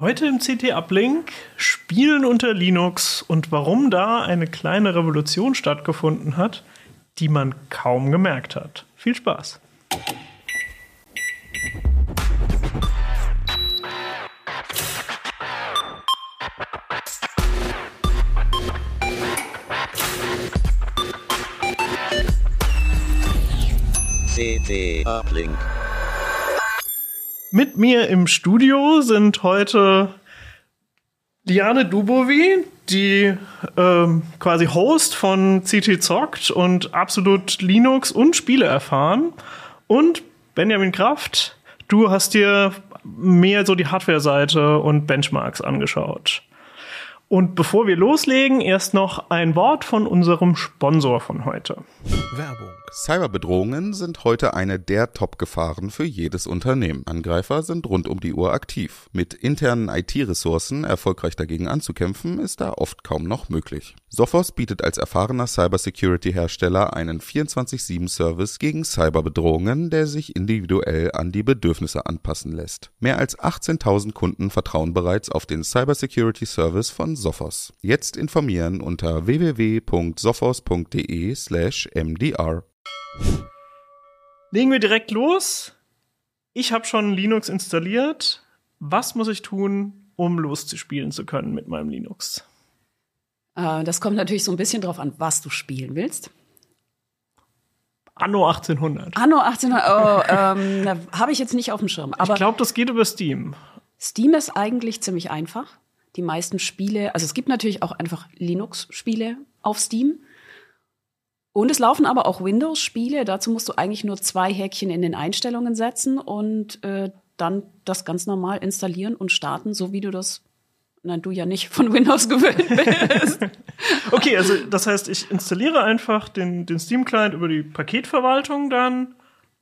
Heute im CT Uplink Spielen unter Linux und warum da eine kleine Revolution stattgefunden hat, die man kaum gemerkt hat. Viel Spaß! Uplink. Mit mir im Studio sind heute Liane Dubovi, die ähm, quasi Host von CT Zockt und absolut Linux und Spiele erfahren. Und Benjamin Kraft, du hast dir mehr so die Hardware-Seite und Benchmarks angeschaut. Und bevor wir loslegen, erst noch ein Wort von unserem Sponsor von heute. Werbung. Cyberbedrohungen sind heute eine der Top-Gefahren für jedes Unternehmen. Angreifer sind rund um die Uhr aktiv. Mit internen IT-Ressourcen erfolgreich dagegen anzukämpfen, ist da oft kaum noch möglich. Sophos bietet als erfahrener Cybersecurity-Hersteller einen 24-7-Service gegen Cyberbedrohungen, der sich individuell an die Bedürfnisse anpassen lässt. Mehr als 18.000 Kunden vertrauen bereits auf den Cybersecurity-Service von Sophos. Jetzt informieren unter www.sophos.de/mdr. Legen wir direkt los. Ich habe schon Linux installiert. Was muss ich tun, um loszuspielen zu können mit meinem Linux? Äh, Das kommt natürlich so ein bisschen drauf an, was du spielen willst. Anno 1800. Anno 1800, oh, ähm, da habe ich jetzt nicht auf dem Schirm. Aber ich glaube, das geht über Steam. Steam ist eigentlich ziemlich einfach. Die meisten Spiele, also es gibt natürlich auch einfach Linux-Spiele auf Steam. Und es laufen aber auch Windows-Spiele. Dazu musst du eigentlich nur zwei Häkchen in den Einstellungen setzen und äh, dann das ganz normal installieren und starten, so wie du das, nein, du ja nicht von Windows gewöhnt bist. Okay, also das heißt, ich installiere einfach den, den Steam-Client über die Paketverwaltung dann,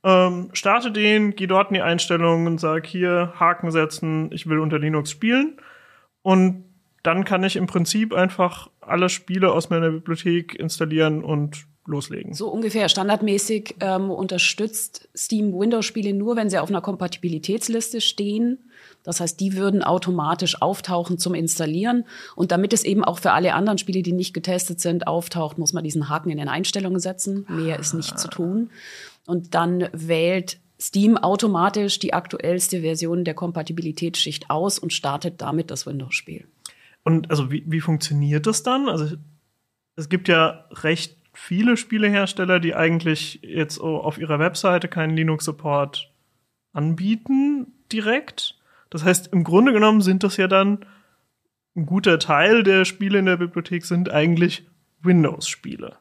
ähm, starte den, gehe dort in die Einstellungen und sage hier Haken setzen, ich will unter Linux spielen. Und dann kann ich im Prinzip einfach alle Spiele aus meiner Bibliothek installieren und loslegen. So ungefähr standardmäßig ähm, unterstützt Steam Windows-Spiele nur, wenn sie auf einer Kompatibilitätsliste stehen. Das heißt, die würden automatisch auftauchen zum Installieren. Und damit es eben auch für alle anderen Spiele, die nicht getestet sind, auftaucht, muss man diesen Haken in den Einstellungen setzen. Mehr ist nicht zu tun. Und dann wählt Steam automatisch die aktuellste Version der Kompatibilitätsschicht aus und startet damit das Windows-Spiel. Und also wie, wie funktioniert das dann? Also es gibt ja recht viele Spielehersteller, die eigentlich jetzt auf ihrer Webseite keinen Linux-Support anbieten direkt. Das heißt, im Grunde genommen sind das ja dann ein guter Teil der Spiele in der Bibliothek sind eigentlich Windows-Spiele.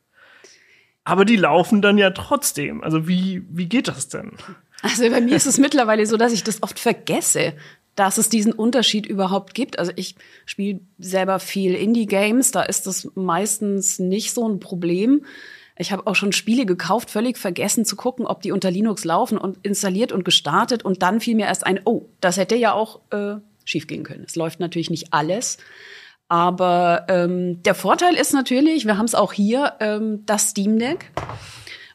Aber die laufen dann ja trotzdem. Also wie, wie geht das denn? Also bei mir ist es mittlerweile so, dass ich das oft vergesse, dass es diesen Unterschied überhaupt gibt. Also ich spiele selber viel Indie-Games, da ist das meistens nicht so ein Problem. Ich habe auch schon Spiele gekauft, völlig vergessen zu gucken, ob die unter Linux laufen und installiert und gestartet und dann fiel mir erst ein, oh, das hätte ja auch äh, schiefgehen können. Es läuft natürlich nicht alles. Aber ähm, der Vorteil ist natürlich, wir haben es auch hier, ähm, das Steam Deck.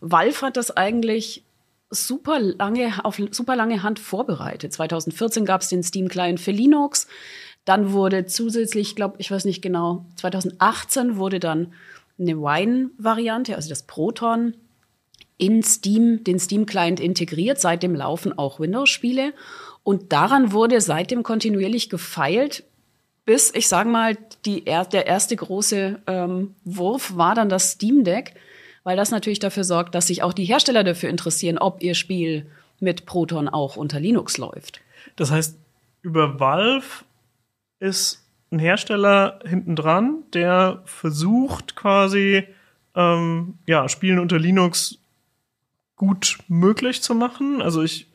Valve hat das eigentlich super lange, auf super lange Hand vorbereitet. 2014 gab es den Steam Client für Linux. Dann wurde zusätzlich, glaube ich, weiß nicht genau, 2018 wurde dann eine Wine-Variante, also das Proton, in Steam, den Steam-Client integriert. Seitdem laufen auch Windows-Spiele. Und daran wurde seitdem kontinuierlich gefeilt, bis, ich sage mal, die, der erste große ähm, Wurf war dann das Steam Deck, weil das natürlich dafür sorgt, dass sich auch die Hersteller dafür interessieren, ob ihr Spiel mit Proton auch unter Linux läuft. Das heißt, über Valve ist ein Hersteller hinten dran, der versucht quasi ähm, ja, Spielen unter Linux gut möglich zu machen. Also ich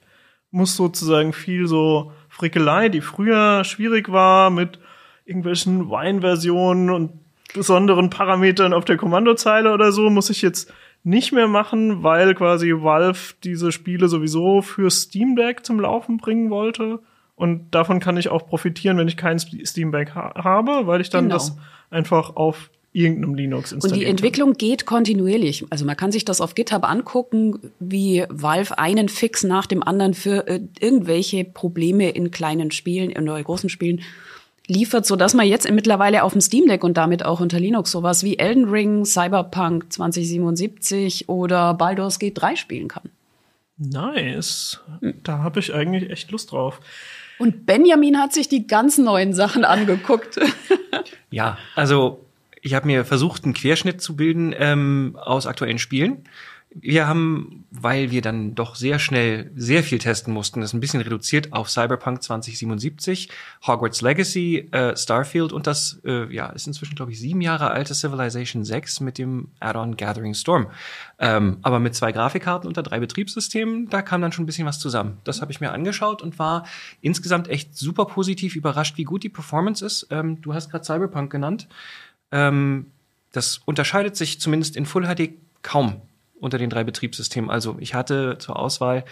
muss sozusagen viel so Frickelei, die früher schwierig war mit irgendwelchen Wine-Versionen und besonderen Parametern auf der Kommandozeile oder so, muss ich jetzt nicht mehr machen, weil quasi Valve diese Spiele sowieso für Steam Deck zum Laufen bringen wollte. Und davon kann ich auch profitieren, wenn ich kein Steam Deck ha habe, weil ich dann Genau. das einfach auf irgendeinem Linux Und installiere. die Entwicklung geht kontinuierlich. Also man kann sich das auf GitHub angucken, wie Valve einen Fix nach dem anderen für äh, irgendwelche Probleme in kleinen Spielen, in oder großen Spielen liefert, so dass man jetzt mittlerweile auf dem Steam Deck und damit auch unter Linux sowas wie Elden Ring, Cyberpunk 2077 oder Baldur's Gate 3 spielen kann. Nice. Da habe ich eigentlich echt Lust drauf. Und Benjamin hat sich die ganz neuen Sachen angeguckt. Ja, also ich habe mir versucht, einen Querschnitt zu bilden ähm, aus aktuellen Spielen. Wir haben, weil wir dann doch sehr schnell sehr viel testen mussten, das ein bisschen reduziert auf Cyberpunk 2077, Hogwarts Legacy, äh, Starfield und das äh, ja ist inzwischen glaube ich sieben Jahre alte Civilization 6 mit dem Add-on Gathering Storm. Ähm, aber mit zwei Grafikkarten unter drei Betriebssystemen, da kam dann schon ein bisschen was zusammen. Das habe ich mir angeschaut und war insgesamt echt super positiv überrascht, wie gut die Performance ist. Ähm, du hast gerade Cyberpunk genannt. Ähm, das unterscheidet sich zumindest in Full HD kaum unter den drei Betriebssystemen. Also ich hatte zur Auswahl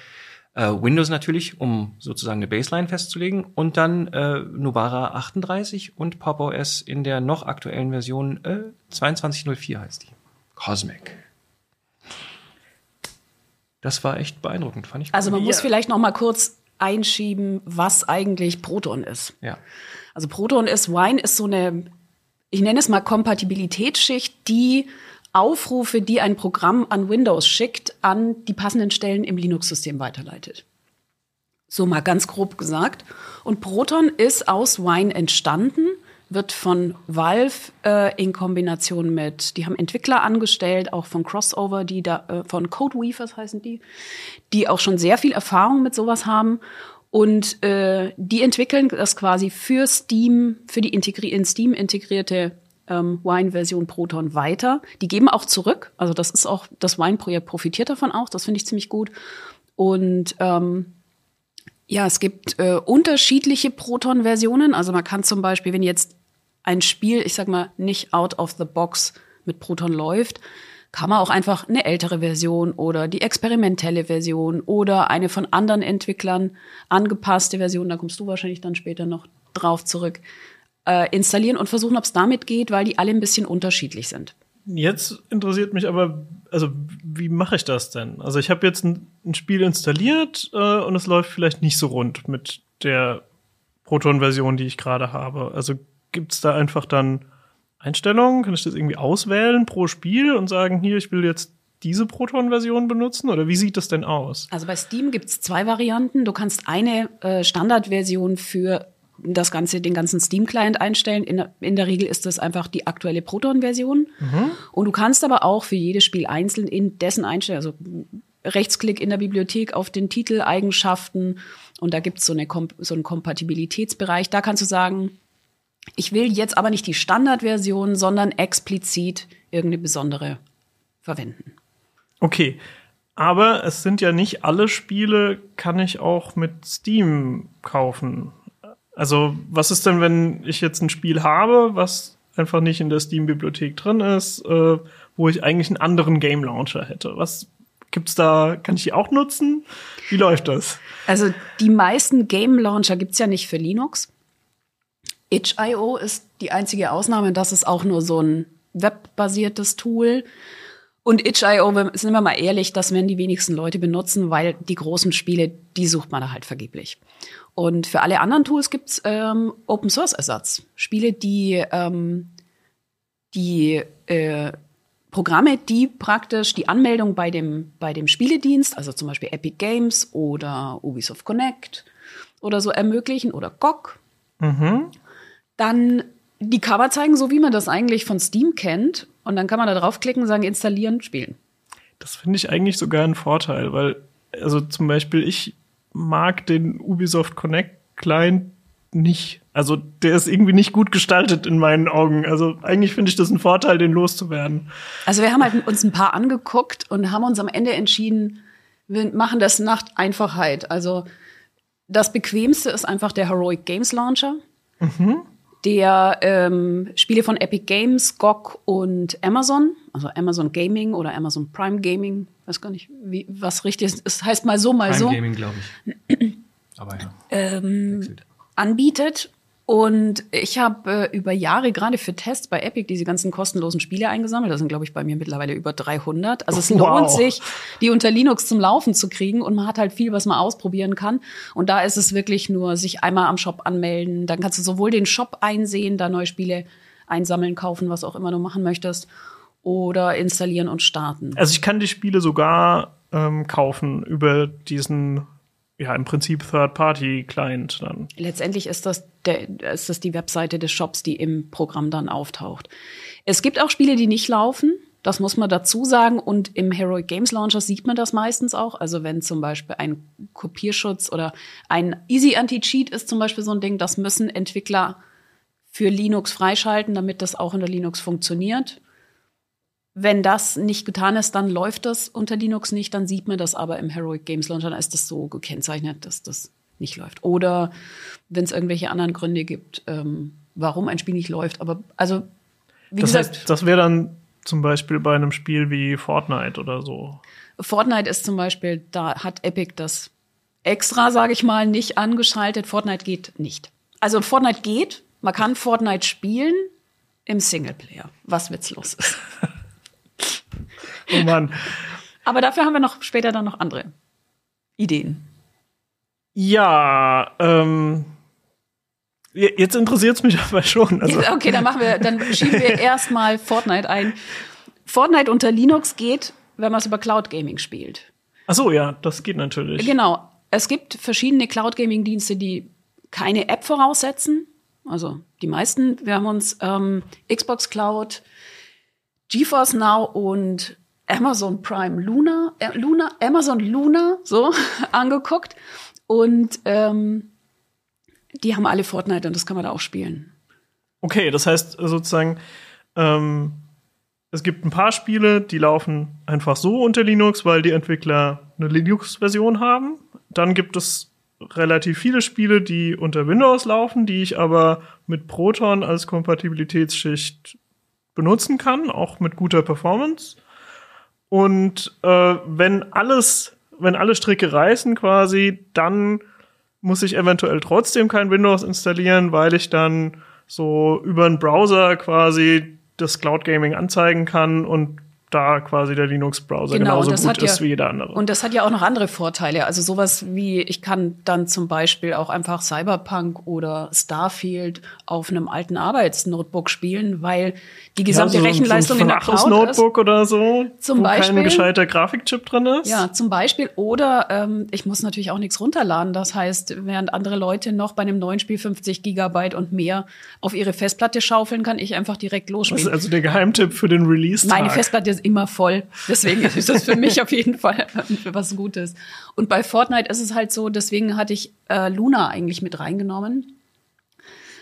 äh, Windows natürlich, um sozusagen eine Baseline festzulegen, und dann äh, Novara 38 und Pop OS in der noch aktuellen Version äh, 2204 heißt die. Cosmic. Das war echt beeindruckend, fand ich. Also man muss vielleicht noch mal kurz einschieben, was eigentlich Proton ist. ja. Also Proton ist, Wine ist so eine, ich nenne es mal Kompatibilitätsschicht, die Aufrufe, die ein Programm an Windows schickt, an die passenden Stellen im Linux-System weiterleitet. So mal ganz grob gesagt. Und Proton ist aus Wine entstanden, wird von Valve äh, in Kombination mit, die haben Entwickler angestellt, auch von Crossover, die da, äh, von Codeweavers heißen die, die auch schon sehr viel Erfahrung mit sowas haben. Und äh, die entwickeln das quasi für Steam, für die integri in Steam integrierte ähm, Wine-Version Proton weiter. Die geben auch zurück. Also das ist auch, das Wine-Projekt profitiert davon auch. Das finde ich ziemlich gut. Und ähm, ja, es gibt äh, unterschiedliche Proton-Versionen. Also man kann zum Beispiel, wenn jetzt ein Spiel, ich sag mal, nicht out of the box mit Proton läuft, kann man auch einfach eine ältere Version oder die experimentelle Version oder eine von anderen Entwicklern angepasste Version, da kommst du wahrscheinlich dann später noch drauf zurück, äh, installieren und versuchen, ob es damit geht, weil die alle ein bisschen unterschiedlich sind. Jetzt interessiert mich aber, also wie mache ich das denn? Also ich habe jetzt ein, ein Spiel installiert äh, und es läuft vielleicht nicht so rund mit der Proton-Version, die ich gerade habe. Also gibt's da einfach dann Einstellungen? Kann ich das irgendwie auswählen pro Spiel und sagen, hier, ich will jetzt diese Proton-Version benutzen? Oder wie sieht das denn aus? Also bei Steam gibt's zwei Varianten. Du kannst eine äh, Standardversion für das ganze, den ganzen Steam-Client einstellen. In, der- in der Regel ist das einfach die aktuelle Proton-Version. Und du kannst aber auch für jedes Spiel einzeln in dessen einstellen, also Rechtsklick in der Bibliothek auf den Titel, Eigenschaften. Und da gibt's so, eine, so einen Kompatibilitätsbereich. Da kannst du sagen, ich will jetzt aber nicht die Standardversion, sondern explizit irgendeine besondere verwenden. Okay, aber es sind ja nicht alle Spiele, kann ich auch mit Steam kaufen. Also, was ist denn, wenn ich jetzt ein Spiel habe, was einfach nicht in der Steam-Bibliothek drin ist, äh, wo ich eigentlich einen anderen Game Launcher hätte? Was gibt's da? Kann ich die auch nutzen? Wie läuft das? Also die meisten Game Launcher gibt's ja nicht für Linux. itch.io ist die einzige Ausnahme. Das ist auch nur so ein webbasiertes Tool. Und itch.io, sind wir mal ehrlich, das werden die wenigsten Leute benutzen, weil die großen Spiele, die sucht man da halt vergeblich. Und für alle anderen Tools gibt's ähm, Open-Source-Ersatz. Spiele, die, ähm, die äh, Programme, die praktisch die Anmeldung bei dem, bei dem Spieledienst, also zum Beispiel Epic Games oder Ubisoft Connect oder so ermöglichen oder GOG, dann die Cover zeigen, so wie man das eigentlich von Steam kennt. Und dann kann man da draufklicken, sagen, installieren, spielen. Das finde ich eigentlich sogar ein Vorteil, weil, also zum Beispiel, ich mag den Ubisoft Connect Client nicht. Also der ist irgendwie nicht gut gestaltet in meinen Augen. Also eigentlich finde ich das ein Vorteil, den loszuwerden. Also wir haben halt uns ein paar angeguckt und haben uns am Ende entschieden, wir machen das nach Einfachheit. Also das bequemste ist einfach der Heroic Games Launcher. Der ähm, Spiele von Epic Games, GOG und Amazon, also Amazon Gaming oder Amazon Prime Gaming, weiß gar nicht, wie, was richtig ist. Es heißt mal so, mal Prime so. Gaming, glaube ich. Aber ja. ähm, anbietet. Und ich habe äh, über Jahre gerade für Tests bei Epic diese ganzen kostenlosen Spiele eingesammelt. Das sind, glaube ich, bei mir mittlerweile über 300. Also es Wow. lohnt sich, die unter Linux zum Laufen zu kriegen. Und man hat halt viel, was man ausprobieren kann. Und da ist es wirklich nur, sich einmal am Shop anmelden. Dann kannst du sowohl den Shop einsehen, da neue Spiele einsammeln, kaufen, was auch immer du machen möchtest. Oder installieren und starten. Also ich kann die Spiele sogar ähm, kaufen über diesen, ja, im Prinzip Third-Party-Client dann. Letztendlich ist das, der, ist das die Webseite des Shops, die im Programm dann auftaucht. Es gibt auch Spiele, die nicht laufen. Das muss man dazu sagen. Und im Heroic Games Launcher sieht man das meistens auch. Also wenn zum Beispiel ein Kopierschutz oder ein Easy Anti-Cheat ist zum Beispiel so ein Ding, das müssen Entwickler für Linux freischalten, damit das auch unter Linux funktioniert. Wenn das nicht getan ist, dann läuft das unter Linux nicht, dann sieht man das aber im Heroic Games Launcher, dann ist das so gekennzeichnet, dass das nicht läuft. Oder wenn es irgendwelche anderen Gründe gibt, ähm, warum ein Spiel nicht läuft. Aber also, wie Das gesagt, heißt, das wäre dann zum Beispiel bei einem Spiel wie Fortnite oder so. Fortnite ist zum Beispiel, da hat Epic das extra, sage ich mal, nicht angeschaltet. Fortnite geht nicht. Also Fortnite geht, man kann Fortnite spielen im Singleplayer, was witzlos ist. Oh Mann. Aber dafür haben wir noch später dann noch andere Ideen. Ja, ähm, je- jetzt interessiert es mich aber schon. Also, Okay, dann machen wir, dann schieben wir erstmal Fortnite ein. Fortnite unter Linux geht, wenn man es über Cloud Gaming spielt. ach so, ja, das geht natürlich. Genau. Es gibt verschiedene Cloud Gaming Dienste, die keine App voraussetzen. Also die meisten. Wir haben uns ähm, Xbox Cloud, GeForce Now und Amazon Prime Luna, äh, Luna, Amazon Luna, so angeguckt. Und ähm, die haben alle Fortnite und das kann man da auch spielen. Okay, das heißt sozusagen, ähm, es gibt ein paar Spiele, die laufen einfach so unter Linux, weil die Entwickler eine Linux-Version haben. Dann gibt es relativ viele Spiele, die unter Windows laufen, die ich aber mit Proton als Kompatibilitätsschicht benutzen kann, auch mit guter Performance. Und äh, wenn alles, wenn alle Stricke reißen quasi, dann muss ich eventuell trotzdem kein Windows installieren, weil ich dann so über einen Browser quasi das Cloud Gaming anzeigen kann und da quasi der Linux-Browser Genau, genauso gut ja- ist wie jeder andere. Und das hat ja auch noch andere Vorteile. Also sowas wie, ich kann dann zum Beispiel auch einfach Cyberpunk oder Starfield auf einem alten Arbeitsnotebook spielen, weil die gesamte Ja, so- Rechenleistung so in ein der Cloud ist. Notebook oder so, Zum wo Beispiel. kein gescheiter Grafikchip drin ist. Ja, zum Beispiel. Oder ähm, ich muss natürlich auch nichts runterladen. Das heißt, während andere Leute noch bei einem neuen Spiel 50 Gigabyte und mehr auf ihre Festplatte schaufeln, kann ich einfach direkt Das ist losspielen. also der Geheimtipp für den Release. Meine Festplatte ist immer voll. Deswegen ist das für mich auf jeden Fall was Gutes. Und bei Fortnite ist es halt so, deswegen hatte ich äh, Luna eigentlich mit reingenommen.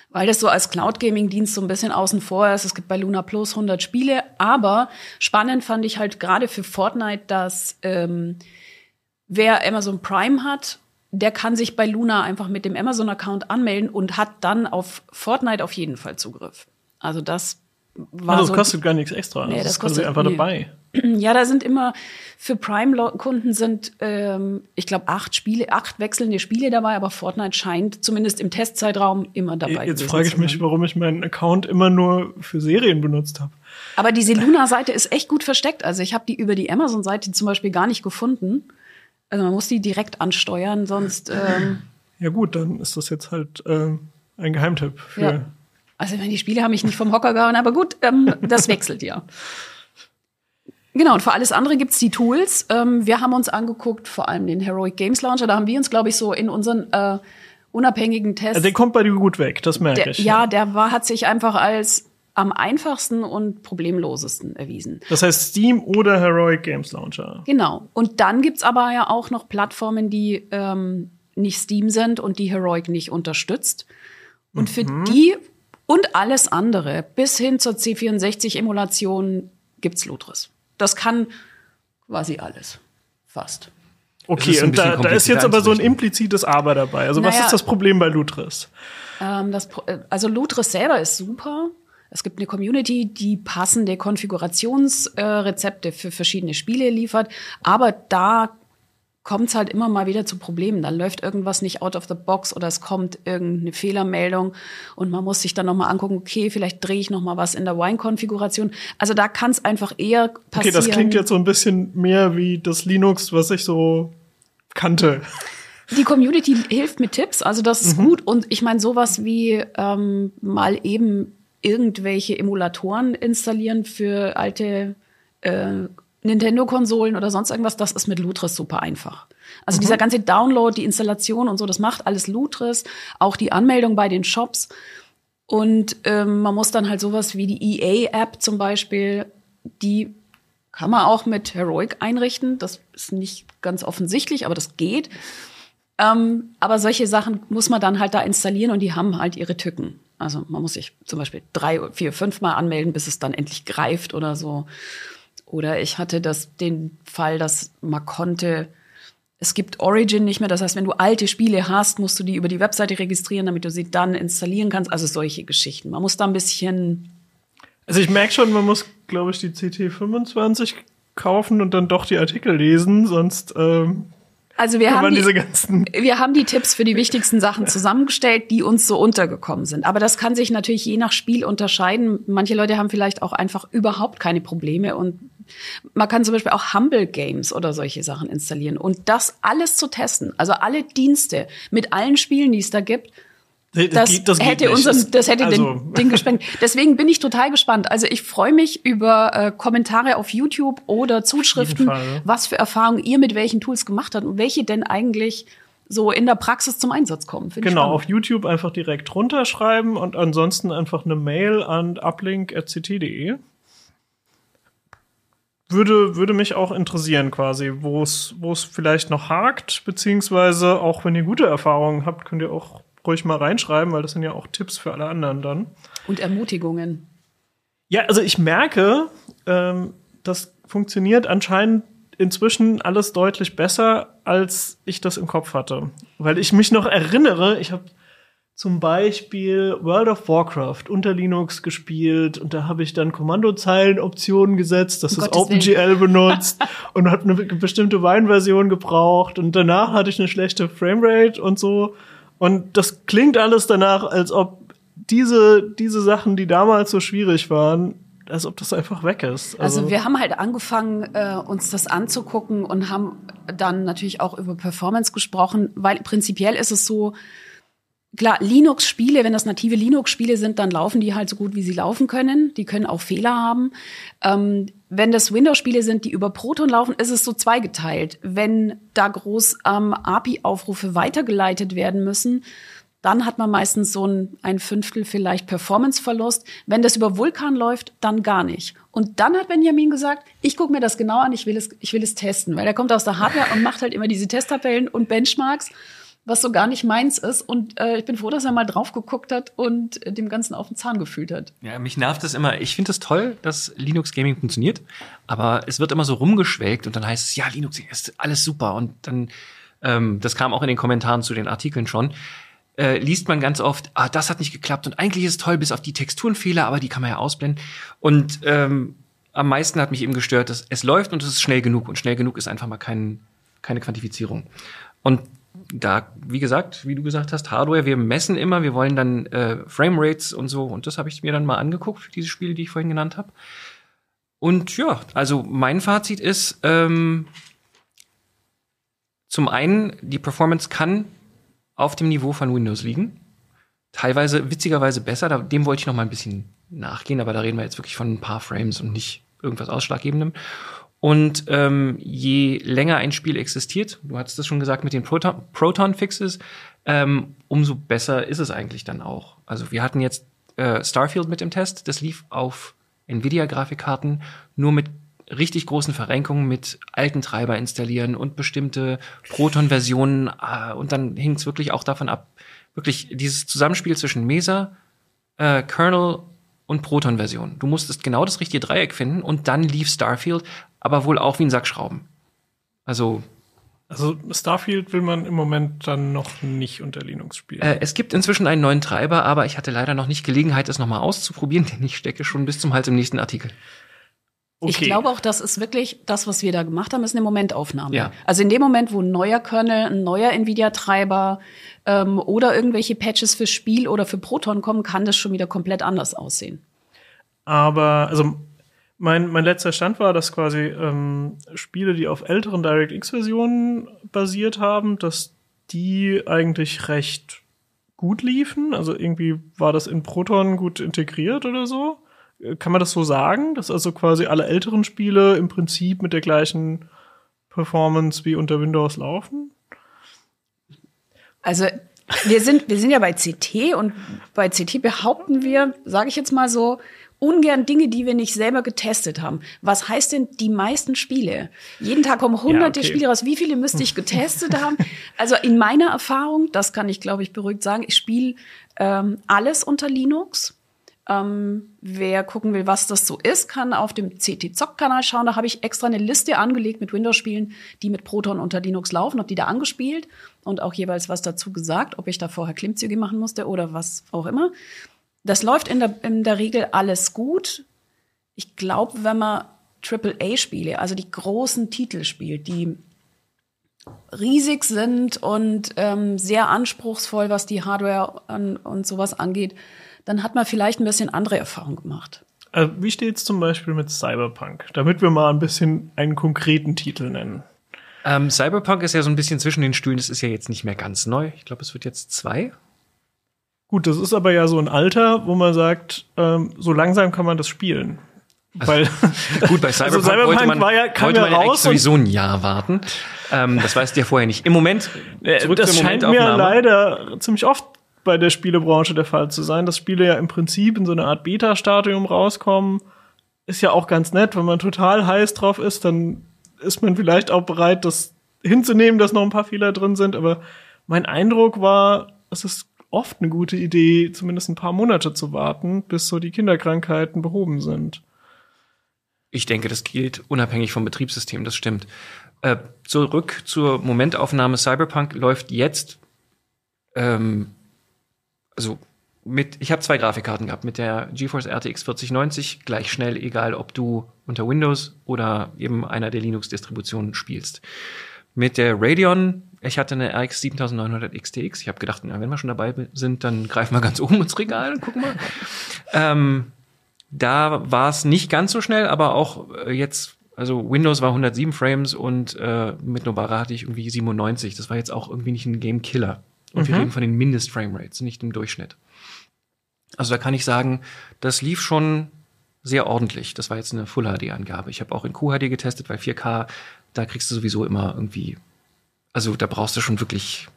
Weil das so als Cloud Gaming Dienst so ein bisschen außen vor ist. Es gibt bei Luna Plus 100 Spiele. Aber spannend fand ich halt gerade für Fortnite, dass ähm, wer Amazon Prime hat, der kann sich bei Luna einfach mit dem Amazon Account anmelden und hat dann auf Fortnite auf jeden Fall Zugriff. Also das war Also so das kostet gar nichts extra. Nee, das, das ist quasi kostet- einfach nee. dabei. Ja, da sind immer für Prime-Kunden sind, ähm, ich glaube, acht Spiele, acht wechselnde Spiele dabei, aber Fortnite scheint zumindest im Testzeitraum immer dabei Jetzt frage ich mich, warum ich meinen Account immer nur für Serien benutzt habe. Aber diese Luna-Seite ist echt gut versteckt. Also ich habe die über die Amazon-Seite zum Beispiel gar nicht gefunden. Also man muss die direkt ansteuern, sonst ähm, Ja gut, dann ist das jetzt halt ähm, ein Geheimtipp für. ja. Also meine, die Spiele haben mich nicht vom Hocker gehauen, aber gut, ähm, das wechselt ja. Genau, und für alles andere gibt's die Tools. Ähm, wir haben uns angeguckt, vor allem den Heroic Games Launcher. Da haben wir uns, glaube ich, so in unseren äh, unabhängigen Tests. Also der kommt bei dir gut weg, das merke der, ich. ja, der war, hat sich einfach als am einfachsten und problemlosesten erwiesen. Das heißt Steam oder Heroic Games Launcher. Genau. Und dann gibt's aber ja auch noch Plattformen, die ähm, nicht Steam sind und die Heroic nicht unterstützt. Und für die und alles andere, bis hin zur C64-Emulation, gibt's Lutris. Das kann quasi alles. Fast. Okay, und da, da ist jetzt aber so ein implizites Aber dabei. Also was Naja. ist das Problem bei Lutris? Ähm, das, also Lutris selber ist super. Es gibt eine Community, die passende Konfigurationsrezepte äh, für verschiedene Spiele liefert. Aber da kommt es halt immer mal wieder zu Problemen. Dann läuft irgendwas nicht out of the box oder es kommt irgendeine Fehlermeldung und man muss sich dann noch mal angucken, okay, vielleicht drehe ich noch mal was in der Wine-Konfiguration. Also da kann es einfach eher Okay, passieren. das klingt jetzt so ein bisschen mehr wie das Linux, was ich so kannte. Die Community hilft mit Tipps, also das ist Mhm. gut. Und ich meine, sowas wie ähm, mal eben irgendwelche Emulatoren installieren für alte äh, Nintendo-Konsolen oder sonst irgendwas, das ist mit Lutris super einfach. Also Mhm. dieser ganze Download, die Installation und so, das macht alles Lutris, auch die Anmeldung bei den Shops. Und ähm, man muss dann halt sowas wie die EA-App zum Beispiel, die kann man auch mit Heroic einrichten. Das ist nicht ganz offensichtlich, aber das geht. Ähm, aber solche Sachen muss man dann halt da installieren und die haben halt ihre Tücken. Also man muss sich zum Beispiel drei, vier, fünf Mal anmelden, bis es dann endlich greift oder so. Oder ich hatte das, den Fall, dass man konnte, es gibt Origin nicht mehr. Das heißt, wenn du alte Spiele hast, musst du die über die Webseite registrieren, damit du sie dann installieren kannst. Also solche Geschichten. Man muss da ein bisschen Also ich merke schon, man muss, glaube ich, die CT25 kaufen und dann doch die Artikel lesen, sonst ähm, Also wir haben die, wir haben die Tipps für die wichtigsten Sachen zusammengestellt, die uns so untergekommen sind. Aber das kann sich natürlich je nach Spiel unterscheiden. Manche Leute haben vielleicht auch einfach überhaupt keine Probleme und man kann zum Beispiel auch Humble Games oder solche Sachen installieren und das alles zu testen. Also alle Dienste mit allen Spielen, die es da gibt, das, geht- geht hätte nicht. unseren, das hätte also, den Ding gesprengt. Deswegen bin ich total gespannt. Also ich freue mich über äh, Kommentare auf YouTube oder Zuschriften, Fall, ja. was für Erfahrungen ihr mit welchen Tools gemacht habt und welche denn eigentlich so in der Praxis zum Einsatz kommen. Genau, spannend. auf YouTube einfach direkt runterschreiben und ansonsten einfach eine Mail an uplink.ct.de. Würde, würde mich auch interessieren, quasi, wo es vielleicht noch hakt, beziehungsweise auch wenn ihr gute Erfahrungen habt, könnt ihr auch ruhig mal reinschreiben, weil das sind ja auch Tipps für alle anderen dann. Und Ermutigungen. Ja, also ich merke, ähm, das funktioniert anscheinend inzwischen alles deutlich besser, als ich das im Kopf hatte. Weil ich mich noch erinnere, ich habe zum Beispiel World of Warcraft unter Linux gespielt und da habe ich dann Kommandozeilenoptionen gesetzt, dass Um es Gottes OpenGL benutzt und habe eine bestimmte Wine-Version gebraucht und danach hatte ich eine schlechte Framerate und so. Und das klingt alles danach, als ob diese, diese Sachen, die damals so schwierig waren, als ob das einfach weg ist. Also, wir haben halt angefangen, äh, uns das anzugucken und haben dann natürlich auch über Performance gesprochen, weil prinzipiell ist es so, klar, Linux-Spiele, wenn das native Linux-Spiele sind, dann laufen die halt so gut, wie sie laufen können. Die können auch Fehler haben. Ähm, wenn das Windows-Spiele sind, die über Proton laufen, ist es so zweigeteilt. Wenn da groß ähm, API-Aufrufe weitergeleitet werden müssen, dann hat man meistens so ein, ein Fünftel vielleicht Performance-Verlust. Wenn das über Vulkan läuft, dann gar nicht. Und dann hat Benjamin gesagt, ich gucke mir das genau an, ich will es, ich will es testen, weil er kommt aus der Hardware und macht halt immer diese Testtabellen und Benchmarks, was so gar nicht meins ist. Und äh, ich bin froh, dass er mal drauf geguckt hat und äh, dem Ganzen auf den Zahn gefühlt hat. Ja, mich nervt es immer. Ich finde es toll, dass Linux Gaming funktioniert, aber es wird immer so rumgeschwelgt und dann heißt es, ja, Linux ist alles super. Und dann, ähm, das kam auch in den Kommentaren zu den Artikeln schon, äh, liest man ganz oft, ah, das hat nicht geklappt und eigentlich ist es toll, bis auf die Texturenfehler, aber die kann man ja ausblenden. Und ähm, am meisten hat mich eben gestört, dass es läuft und es ist schnell genug. Und schnell genug ist einfach mal kein, keine Quantifizierung. Und da, wie gesagt, wie du gesagt hast, Hardware, wir messen immer, wir wollen dann äh, Framerates und so. Und das habe ich mir dann mal angeguckt, diese Spiele, die ich vorhin genannt habe. Und ja, also mein Fazit ist, ähm, zum einen, die Performance kann auf dem Niveau von Windows liegen. Teilweise witzigerweise besser, da, dem wollte ich noch mal ein bisschen nachgehen, aber da reden wir jetzt wirklich von ein paar Frames und nicht irgendwas Ausschlaggebendem. Und ähm, je länger ein Spiel existiert, du hattest das schon gesagt mit den Proton- Proton-Fixes, ähm, umso besser ist es eigentlich dann auch. Also wir hatten jetzt äh, Starfield mit dem Test, das lief auf Nvidia-Grafikkarten nur mit richtig großen Verrenkungen mit alten Treiber installieren und bestimmte Proton-Versionen. Äh, und dann hing es wirklich auch davon ab, wirklich dieses Zusammenspiel zwischen Mesa, äh, Kernel und Proton-Version. Du musstest genau das richtige Dreieck finden und dann lief Starfield, aber wohl auch wie ein Sack Schrauben. Also Also Starfield will man im Moment dann noch nicht unter Linux spielen. Äh, es gibt inzwischen einen neuen Treiber, aber ich hatte leider noch nicht Gelegenheit, es nochmal auszuprobieren, denn ich stecke schon bis zum Hals im nächsten Artikel. Ich glaube auch, das ist wirklich, das, was wir da gemacht haben, ist eine Momentaufnahme. Ja. Also in dem Moment, wo ein neuer Kernel, ein neuer Nvidia-Treiber ähm, oder irgendwelche Patches für Spiel oder für Proton kommen, kann das schon wieder komplett anders aussehen. Aber, also mein, mein letzter Stand war, dass quasi ähm, Spiele, die auf älteren DirectX-Versionen basiert haben, dass die eigentlich recht gut liefen. Also irgendwie war das in Proton gut integriert oder so. Äh, Kann man das so sagen, dass also quasi alle älteren Spiele im Prinzip mit der gleichen Performance wie unter Windows laufen? Also wir sind, wir sind ja bei CT und bei CT behaupten wir, sage ich jetzt mal so, ungern Dinge, die wir nicht selber getestet haben. Was heißt denn die meisten Spiele? Jeden Tag kommen hunderte okay. Spiele raus. Wie viele müsste ich getestet haben? Also in meiner Erfahrung, das kann ich glaube ich beruhigt sagen, ich spiele ähm, alles unter Linux. Ähm, wer gucken will, was das so ist, kann auf dem CT-Zock-Kanal schauen. Da habe ich extra eine Liste angelegt mit Windows-Spielen, die mit Proton unter Linux laufen, habe die da angespielt und auch jeweils was dazu gesagt, ob ich da vorher Klimmzüge machen musste oder was auch immer. Das läuft in der, in der Regel alles gut. Ich glaube, wenn man AAA-Spiele, also die großen Titel spielt, die riesig sind und ähm, sehr anspruchsvoll, was die Hardware an, und sowas angeht, dann hat man vielleicht ein bisschen andere Erfahrungen gemacht. Äh, wie steht's zum Beispiel mit Cyberpunk? Damit wir mal ein bisschen einen konkreten Titel nennen. Ähm, Cyberpunk ist ja so ein bisschen zwischen den Stühlen. Das ist ja jetzt nicht mehr ganz neu. Ich glaube, es wird jetzt zwei. Gut, das ist aber ja so ein Alter, wo man sagt, ähm, so langsam kann man das spielen. Weil Gut, bei Cyberpunk, Also Cyberpunk wollte man, war ja- kam wollte man ja raus sowieso ein Jahr warten. Ähm, das weißt du ja vorher nicht. Im Moment, Äh, zurück das zur scheint mir leider ziemlich oft bei der Spielebranche der Fall zu sein, dass Spiele ja im Prinzip in so einer Art Beta-Stadium rauskommen. Ist ja auch ganz nett, wenn man total heiß drauf ist, dann ist man vielleicht auch bereit, das hinzunehmen, dass noch ein paar Fehler drin sind. Aber mein Eindruck war, es ist oft eine gute Idee, zumindest ein paar Monate zu warten, bis so die Kinderkrankheiten behoben sind. Ich denke, das gilt unabhängig vom Betriebssystem, das stimmt. Äh, zurück zur Momentaufnahme. Cyberpunk läuft jetzt, ähm, also mit, ich habe zwei Grafikkarten gehabt, mit der GeForce RTX 4090, gleich schnell, egal ob du unter Windows oder eben einer der Linux-Distributionen spielst. Mit der Radeon, ich hatte eine RX 7900 XTX, ich habe gedacht, na, wenn wir schon dabei sind, dann greifen wir ganz oben ins Regal und gucken mal. ähm, da war es nicht ganz so schnell, aber auch äh, jetzt, also Windows war 107 Frames und äh, mit Novara hatte ich irgendwie 97. Das war jetzt auch irgendwie nicht ein Game Killer. Und wir reden von den Mindest-Frame-Rates, nicht im Durchschnitt. Also da kann ich sagen, das lief schon sehr ordentlich. Das war jetzt eine Full-HD-Angabe. Ich habe auch in QHD getestet, weil 4K, da kriegst du sowieso immer irgendwie, also da brauchst du schon wirklich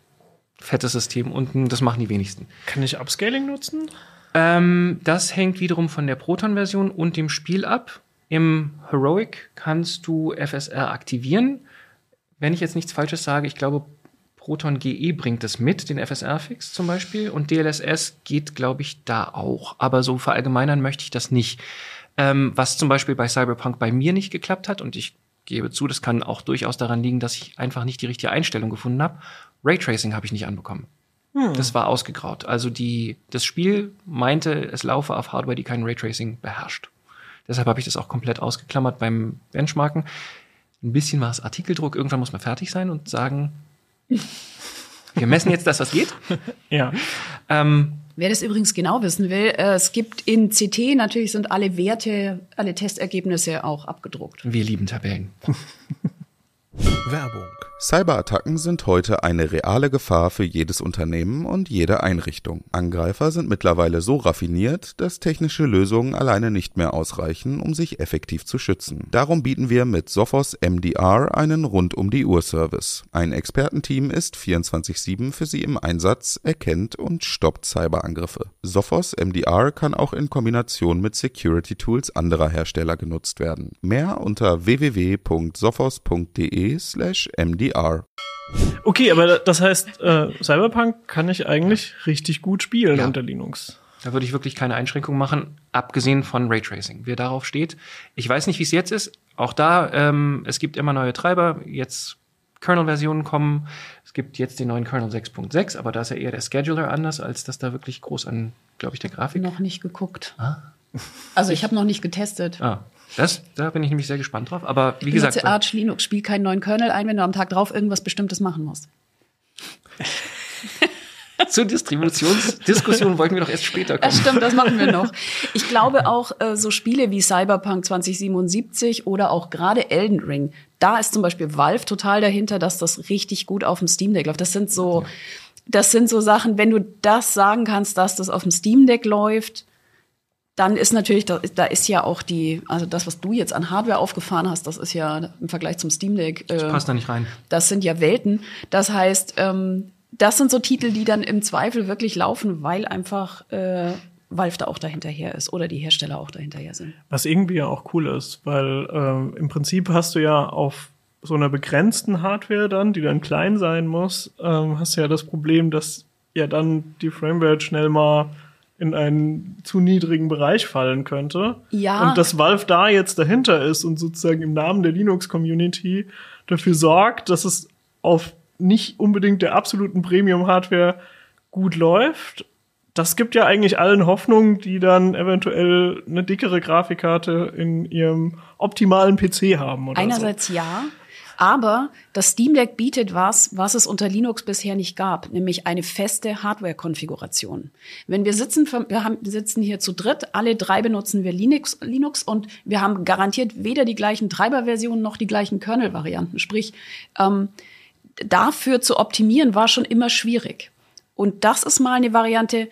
fettes System unten, das machen die wenigsten. Kann ich Upscaling nutzen? Ähm, das hängt wiederum von der Proton-Version und dem Spiel ab. Im Heroic kannst du FSR aktivieren. Wenn ich jetzt nichts Falsches sage, ich glaube, Proton GE bringt es mit, den FSR-Fix zum Beispiel. Und DLSS geht, glaube ich, da auch. Aber so verallgemeinern möchte ich das nicht. Ähm, was zum Beispiel bei Cyberpunk bei mir nicht geklappt hat, und ich gebe zu, das kann auch durchaus daran liegen, dass ich einfach nicht die richtige Einstellung gefunden habe. Raytracing habe ich nicht anbekommen. Das war ausgegraut. Also die, das Spiel meinte, es laufe auf Hardware, die kein Raytracing beherrscht. Deshalb habe ich das auch komplett ausgeklammert beim Benchmarken. Ein bisschen war es Artikeldruck. Irgendwann muss man fertig sein und sagen, wir messen jetzt das, was geht. Ja. Ähm, Wer das übrigens genau wissen will, äh, es gibt in CT natürlich sind alle Werte, alle Testergebnisse auch abgedruckt. wir lieben Tabellen. Werbung. Cyberattacken sind heute eine reale Gefahr für jedes Unternehmen und jede Einrichtung. Angreifer sind mittlerweile so raffiniert, dass technische Lösungen alleine nicht mehr ausreichen, um sich effektiv zu schützen. Darum bieten wir mit Sophos MDR einen rund-um-die-Uhr-Service. Ein Expertenteam ist 24-7 für Sie im Einsatz, erkennt und stoppt Cyberangriffe. Sophos MDR kann auch in Kombination mit Security-Tools anderer Hersteller genutzt werden. Mehr unter www.sophos.de MDR. Okay, aber das heißt, äh, Cyberpunk kann ich eigentlich richtig gut spielen Ja. unter Linux. Da würde ich wirklich keine Einschränkung machen, abgesehen von Raytracing. Wer darauf steht, ich weiß nicht, wie es jetzt ist. Auch da, ähm, es gibt immer neue Treiber. Jetzt Kernel-Versionen kommen. Es gibt jetzt den neuen Kernel 6.6, aber da ist ja eher der Scheduler anders, als dass da wirklich groß an, glaube ich, der Grafik. Noch nicht geguckt. Also ich habe noch nicht getestet. Ah, das, da bin ich nämlich sehr gespannt drauf. Aber wie Ich gesagt, benutze Arch Linux, spiel keinen neuen Kernel ein, wenn du am Tag drauf irgendwas Bestimmtes machen musst. zur Distributionsdiskussion wollten wir doch erst später kommen. Das stimmt, das machen wir noch. Ich glaube auch äh, so Spiele wie Cyberpunk 2077 oder auch gerade Elden Ring, da ist zum Beispiel Valve total dahinter, dass das richtig gut auf dem Steam Deck läuft. Das sind so, das sind so Sachen, wenn du das sagen kannst, dass das auf dem Steam Deck läuft, dann ist natürlich, da, da ist ja auch die, also das, was du jetzt an Hardware aufgefahren hast, das ist ja im Vergleich zum Steam Deck. Äh, Passt da nicht rein. das sind ja Welten. Das heißt, ähm, das sind so Titel, die dann im Zweifel wirklich laufen, weil einfach äh, Valve da auch dahinterher ist oder die Hersteller auch dahinterher sind. Was irgendwie ja auch cool ist, weil ähm, im Prinzip hast du ja auf so einer begrenzten Hardware dann, die dann klein sein muss, ähm, hast du ja das Problem, dass ja dann die Framerate schnell mal in einen zu niedrigen Bereich fallen könnte. Ja. Und dass Valve da jetzt dahinter ist und sozusagen im Namen der Linux-Community dafür sorgt, dass es auf nicht unbedingt der absoluten Premium-Hardware gut läuft. Das gibt ja eigentlich allen Hoffnung, die dann eventuell eine dickere Grafikkarte in ihrem optimalen PC haben. Oder Einerseits ja, aber das Steam Deck bietet was, was es unter Linux bisher nicht gab, nämlich eine feste Hardware-Konfiguration. Wenn wir sitzen, wir haben, sitzen hier zu dritt, alle drei benutzen wir Linux, Linux und wir haben garantiert weder die gleichen Treiberversionen noch die gleichen Kernel-Varianten. Sprich, ähm, dafür zu optimieren war schon immer schwierig. Und das ist mal eine Variante.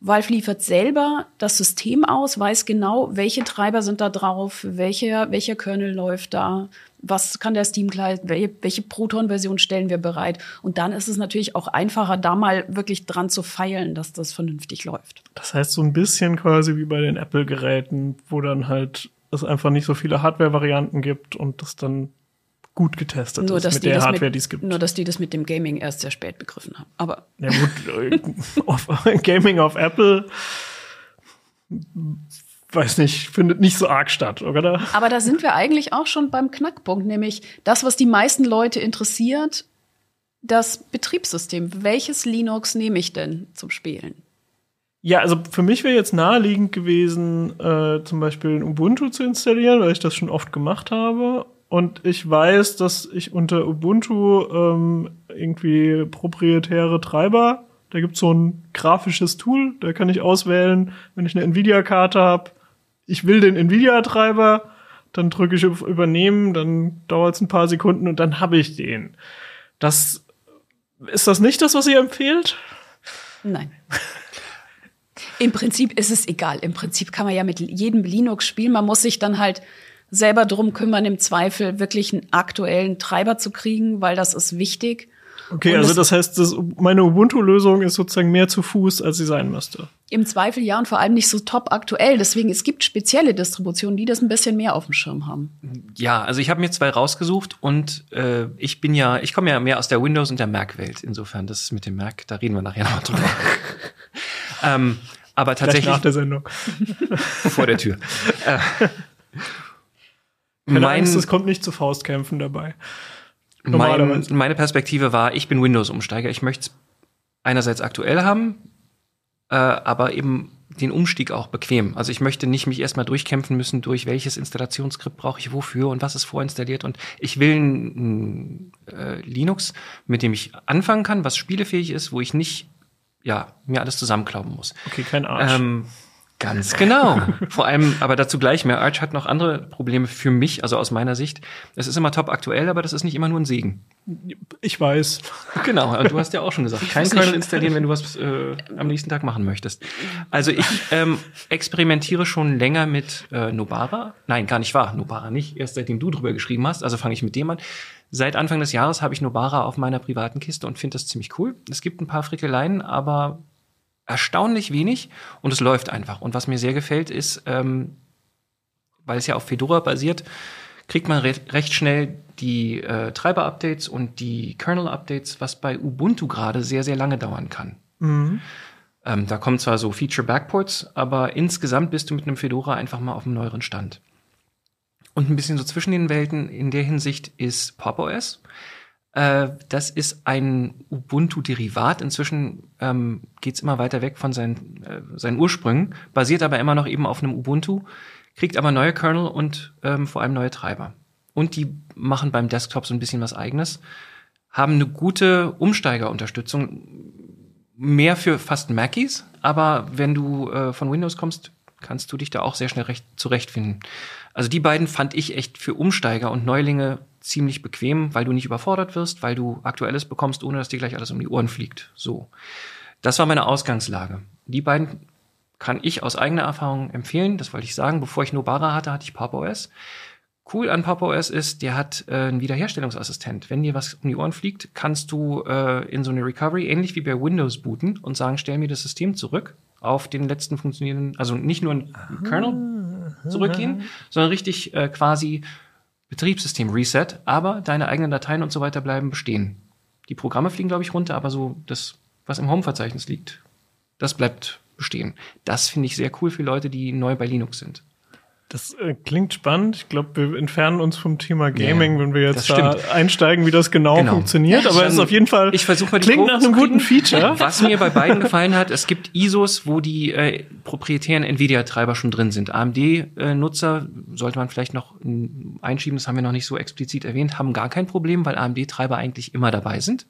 Valve liefert selber das System aus, weiß genau, welche Treiber sind da drauf, welcher, welcher Kernel läuft da, was kann der Steam-Client, welche, welche Proton-Version stellen wir bereit. Und dann ist es natürlich auch einfacher, da mal wirklich dran zu feilen, dass das vernünftig läuft. Das heißt so ein bisschen quasi wie bei den Apple-Geräten, wo dann halt es einfach nicht so viele Hardware-Varianten gibt und das dann gut getestet Nur ist mit der Hardware, die es gibt. nur, dass die das mit dem Gaming erst sehr spät begriffen haben. Aber Ja gut, äh, auf, Gaming auf Apple, weiß nicht, findet nicht so arg statt, oder? Aber da sind wir eigentlich auch schon beim Knackpunkt, nämlich das, was die meisten Leute interessiert, das Betriebssystem. Welches Linux nehme ich denn zum Spielen? Ja, also für mich wäre jetzt naheliegend gewesen, äh, zum Beispiel ein Ubuntu zu installieren, weil ich das schon oft gemacht habe. Und ich weiß, dass ich unter Ubuntu ähm, irgendwie proprietäre Treiber, da gibt es so ein grafisches Tool, da kann ich auswählen, wenn ich eine Nvidia-Karte habe, ich will den Nvidia-Treiber, dann drücke ich auf Übernehmen, dann dauert es ein paar Sekunden und dann habe ich den. Das ist das nicht das, was ihr empfehlt? Nein. Im Prinzip ist es egal. Im Prinzip kann man ja mit jedem Linux spielen. Man muss sich dann halt selber drum kümmern, im Zweifel wirklich einen aktuellen Treiber zu kriegen, weil das ist wichtig. Okay, Und also es- das heißt, das, meine Ubuntu-Lösung ist sozusagen mehr zu Fuß, als sie sein müsste. Im Zweifel ja und vor allem nicht so top aktuell. Deswegen, es gibt spezielle Distributionen, die das ein bisschen mehr auf dem Schirm haben. Ja, also ich habe mir zwei rausgesucht und äh, ich bin ja, ich komme ja mehr aus der Windows- und der Mac-Welt. Insofern, das mit dem Mac, da reden wir nachher noch drüber. ähm, aber Vielleicht tatsächlich nach der Sendung. vor der Tür. äh, Keine mein, Angst, es kommt nicht zu Faustkämpfen dabei. Mein, meine Perspektive war, ich bin Windows-Umsteiger. Ich möchte es einerseits aktuell haben, äh, aber eben den Umstieg auch bequem. Also ich möchte nicht mich erstmal durchkämpfen müssen, durch welches Installationsskript brauche ich wofür und was ist vorinstalliert. Und ich will ein, ein äh, Linux, mit dem ich anfangen kann, was spielefähig ist, wo ich nicht ja, mir alles zusammenklauben muss. Okay, kein Arsch. Ähm, ganz genau. Vor allem, aber dazu gleich mehr. Arch hat noch andere Probleme für mich, also aus meiner Sicht. Es ist immer top aktuell, aber das ist nicht immer nur ein Segen. ich weiß. Genau, und du hast ja auch schon gesagt, kein weiß Kernel installieren, wenn du was äh, am nächsten Tag machen möchtest. Also ich ähm, experimentiere schon länger mit äh, Nobara. Nein, gar nicht wahr. Nobara nicht. Erst seitdem du drüber geschrieben hast, also fange ich mit dem an. Seit Anfang des Jahres habe ich Nobara auf meiner privaten Kiste und finde das ziemlich cool. Es gibt ein paar Frickeleien, aber erstaunlich wenig und es läuft einfach. Und was mir sehr gefällt, ist, ähm, weil es ja auf Fedora basiert, kriegt man re recht schnell die äh, Treiber-Updates und die Kernel-Updates, was bei Ubuntu gerade sehr, sehr lange dauern kann. Ähm, da kommen zwar so Feature-Backports, aber insgesamt bist du mit einem Fedora einfach mal auf einem neueren Stand. Und ein bisschen so zwischen den Welten in der Hinsicht ist Pop OS. Äh, das ist ein Ubuntu-Derivat. Inzwischen ähm, geht's immer weiter weg von seinen, äh, seinen Ursprüngen, basiert aber immer noch eben auf einem Ubuntu, kriegt aber neue Kernel und ähm, vor allem neue Treiber. Und die machen beim Desktop so ein bisschen was eigenes, haben eine gute Umsteigerunterstützung, mehr für fast Macis, aber wenn du äh, von Windows kommst, kannst du dich da auch sehr schnell recht zurechtfinden. Also die beiden fand ich echt für Umsteiger und Neulinge ziemlich bequem, weil du nicht überfordert wirst, weil du aktuelles bekommst, ohne dass dir gleich alles um die Ohren fliegt. So. Das war meine Ausgangslage. Die beiden kann ich aus eigener Erfahrung empfehlen. Das wollte ich sagen. Bevor ich Nobara hatte, hatte ich PopOS. Cool an PopOS ist, der hat äh, einen Wiederherstellungsassistent. Wenn dir was um die Ohren fliegt, kannst du äh, in so eine Recovery ähnlich wie bei Windows booten und sagen, stell mir das System zurück auf den letzten funktionierenden, also nicht nur ein Kernel zurückgehen, sondern richtig äh, quasi Betriebssystem Reset, aber deine eigenen Dateien und so weiter bleiben bestehen. Die Programme fliegen, glaube ich, runter, aber so das, was im Home-Verzeichnis liegt, das bleibt bestehen. Das finde ich sehr cool für Leute, die neu bei Linux sind. Das äh, klingt spannend. Ich glaube, wir entfernen uns vom Thema Gaming, Ja, wenn wir jetzt da einsteigen, wie das genau, Genau. funktioniert. Aber es ist auf jeden Fall Ich versuche mal die klingt nach einem guten. Feature. Was mir bei beiden gefallen hat, es gibt ISOs, wo die äh, proprietären Nvidia-Treiber schon drin sind. AMD-Nutzer sollte man vielleicht noch einschieben, das haben wir noch nicht so explizit erwähnt, haben gar kein Problem, weil AMD-Treiber eigentlich immer dabei sind.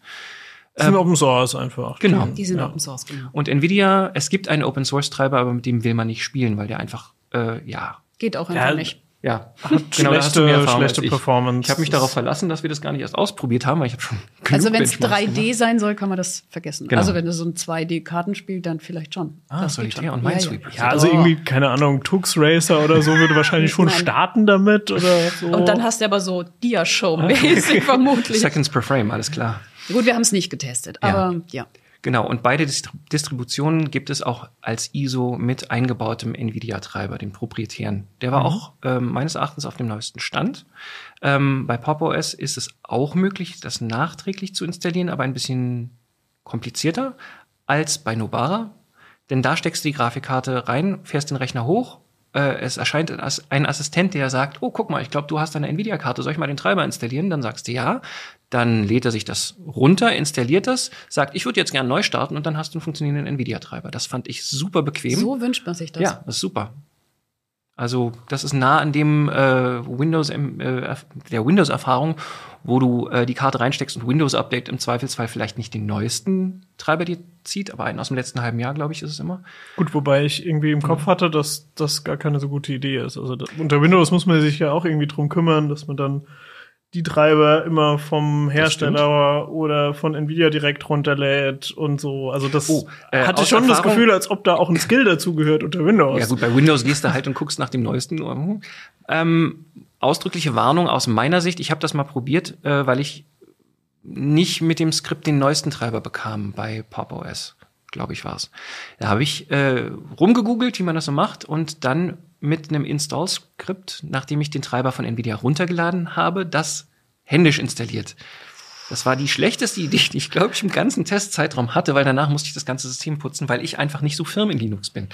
Das ist ein Open Source einfach. Genau. Die sind Ja. Open Source, genau. Und Nvidia, es gibt einen Open-Source-Treiber, aber mit dem will man nicht spielen, weil der einfach, äh, ja, Geht auch einfach Ja, nicht. ja, Schlechte, Erfahrung schlechte als ich. Performance. Ich habe mich darauf verlassen, dass wir das gar nicht erst ausprobiert haben, weil ich habe schon genug Also wenn es Benchmarks 3D gemacht. sein soll, kann man das vergessen. Genau. Also wenn du so ein 2D-Kartenspiel, dann vielleicht schon. Ah, Das Solitär schon. und Minesweeper. Ja, also irgendwie, keine Ahnung, Tux Racer oder so würde wahrscheinlich schon Nein. starten damit oder so. Und dann hast du aber so Dia-Show-mäßig vermutlich. Seconds per Frame, alles klar. Gut, wir haben es nicht getestet, Ja. aber ja. Genau, und beide Distri Distributionen gibt es auch als ISO mit eingebautem NVIDIA-Treiber, dem proprietären. Der war auch ähm, meines Erachtens auf dem neuesten Stand. Ähm, bei Pop OS ist es auch möglich, das nachträglich zu installieren, aber ein bisschen komplizierter als bei Nobara. Denn da steckst du die Grafikkarte rein, fährst den Rechner hoch. Äh, es erscheint ein Ass- ein Assistent, der sagt, oh, guck mal, ich glaube, du hast eine Nvidia-Karte, soll ich mal den Treiber installieren? Dann sagst du ja. Dann lädt er sich das runter, installiert das, sagt, ich würde jetzt gerne neu starten und dann hast du einen funktionierenden Nvidia-Treiber. Das fand ich super bequem. So wünscht man sich das. Ja, das ist super. Also das ist nah an dem äh, Windows äh, der Windows-Erfahrung, wo du äh, die Karte reinsteckst und Windows Update im Zweifelsfall vielleicht nicht den neuesten Treiber dir zieht, aber einen aus dem letzten halben Jahr, glaube ich, ist es immer. Gut, wobei ich irgendwie im Kopf hatte, dass das gar keine so gute Idee ist. Also da, unter Windows muss man sich ja auch irgendwie drum kümmern, dass man dann die Treiber immer vom Hersteller oder von Nvidia direkt runterlädt und so. Also das Oh, äh, hatte schon das Erfahrung- Gefühl, als ob da auch ein Skill dazu gehört unter Windows. Ja gut, bei Windows gehst du halt und guckst nach dem neuesten. hm. Ähm, ausdrückliche Warnung aus meiner Sicht. Ich habe das mal probiert, äh, weil ich nicht mit dem Skript den neuesten Treiber bekam bei Pop OS, glaube ich war's. Da habe ich äh, rumgegoogelt, wie man das so macht, und dann mit einem Install-Skript, nachdem ich den Treiber von Nvidia runtergeladen habe, das händisch installiert. Das war die schlechteste Idee, die ich, glaube ich, im ganzen Testzeitraum hatte, weil danach musste ich das ganze System putzen, weil ich einfach nicht so firm in Linux bin.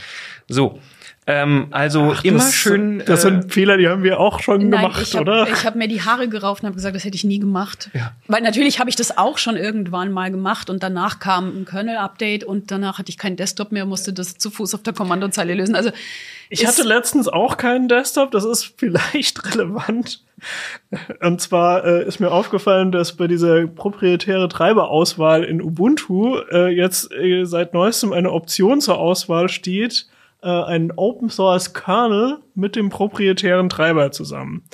So, ähm, also immer das, schön. Das äh, sind Fehler, die haben wir auch schon Nein, gemacht, ich habe oder? hab mir die Haare gerauft und habe gesagt, das hätte ich nie gemacht. Ja. Weil natürlich habe ich das auch schon irgendwann mal gemacht und danach kam ein Kernel-Update und danach hatte ich keinen Desktop mehr, musste das zu Fuß auf der Kommandozeile lösen. Also Ich ist- hatte letztens auch keinen Desktop, das ist vielleicht relevant. Und zwar äh, ist mir aufgefallen, dass bei dieser proprietäre Treiberauswahl in Ubuntu äh, jetzt äh, seit neuestem eine Option zur Auswahl steht, äh, ein Open Source Kernel mit dem proprietären Treiber zusammen.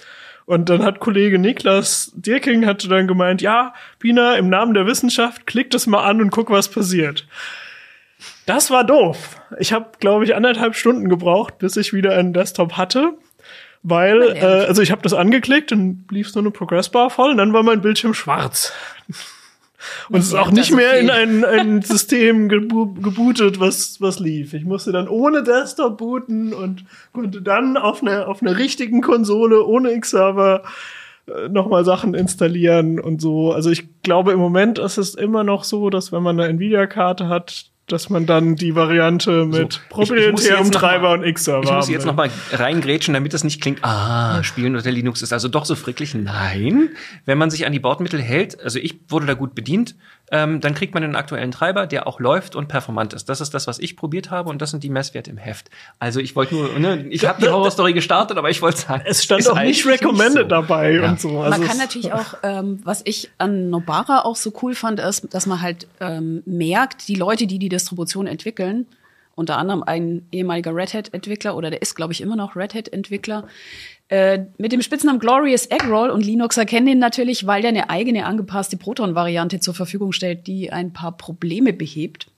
Und dann hat Kollege Niklas Dirking hatte dann gemeint, ja, Pina, im Namen der Wissenschaft, klick das mal an und guck, was passiert. Das war doof. Ich habe, glaube ich, anderthalb Stunden gebraucht, bis ich wieder einen Desktop hatte. Weil, äh, also ich habe das angeklickt und lief so eine Progressbar voll und dann war mein Bildschirm schwarz. Und es ist auch nicht ist mehr in okay. ein, ein System gebootet, was, was lief. Ich musste dann ohne Desktop booten und konnte dann auf einer auf einer richtigen Konsole ohne X-Server äh, nochmal Sachen installieren und so. Also ich glaube, im Moment ist es immer noch so, dass wenn man eine Nvidia-Karte hat, dass man dann die Variante mit So, proprietärem Treiber mal- und X-Server Ich muss haben jetzt will. noch mal reingrätschen, damit das nicht klingt, ah, Spielen unter Linux ist also doch so fricklich. Nein, wenn man sich an die Bordmittel hält, also ich wurde da gut bedient, ähm, dann kriegt man einen aktuellen Treiber, der auch läuft und performant ist. Das ist das, was ich probiert habe und das sind die Messwerte im Heft. Also ich wollte nur, ne, ich habe die Horrorstory gestartet, aber ich wollte sagen, Es stand auch nicht eigentlich recommended so. dabei Ja. und so. Also man kann natürlich auch, ähm, was ich an Nobara auch so cool fand, ist, dass man halt ähm, merkt, die Leute, die die Distribution entwickeln, unter anderem ein ehemaliger Red Hat-Entwickler oder der ist, glaube ich, immer noch Red Hat-Entwickler, äh, mit dem Spitznamen Glorious Eggroll und Linuxer kennen ihn natürlich, weil der eine eigene angepasste Proton-Variante zur Verfügung stellt, die ein paar Probleme behebt.